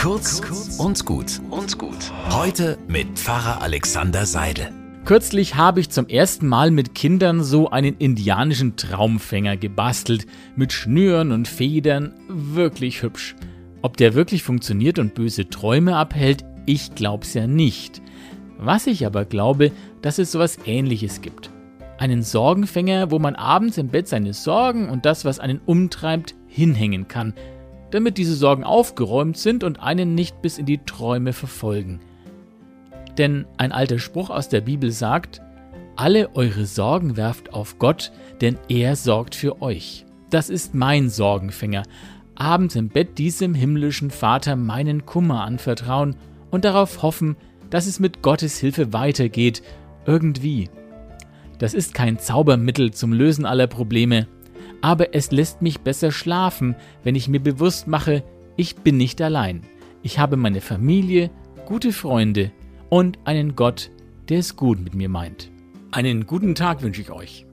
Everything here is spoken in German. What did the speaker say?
Kurz und gut und gut. Heute mit Pfarrer Alexander Seidel. Kürzlich habe ich zum ersten Mal mit Kindern so einen indianischen Traumfänger gebastelt. Mit Schnüren und Federn. Wirklich hübsch. Ob der wirklich funktioniert und böse Träume abhält, ich glaub's ja nicht. Was ich aber glaube, dass es sowas ähnliches gibt. Einen Sorgenfänger, wo man abends im Bett seine Sorgen und das, was einen umtreibt, hinhängen kann, damit diese Sorgen aufgeräumt sind und einen nicht bis in die Träume verfolgen. Denn ein alter Spruch aus der Bibel sagt, alle eure Sorgen werft auf Gott, denn er sorgt für euch. Das ist mein Sorgenfänger. Abends im Bett diesem himmlischen Vater meinen Kummer anvertrauen und darauf hoffen, dass es mit Gottes Hilfe weitergeht, irgendwie. Das ist kein Zaubermittel zum Lösen aller Probleme, aber es lässt mich besser schlafen, wenn ich mir bewusst mache, ich bin nicht allein. Ich habe meine Familie, gute Freunde und einen Gott, der es gut mit mir meint. Einen guten Tag wünsche ich euch.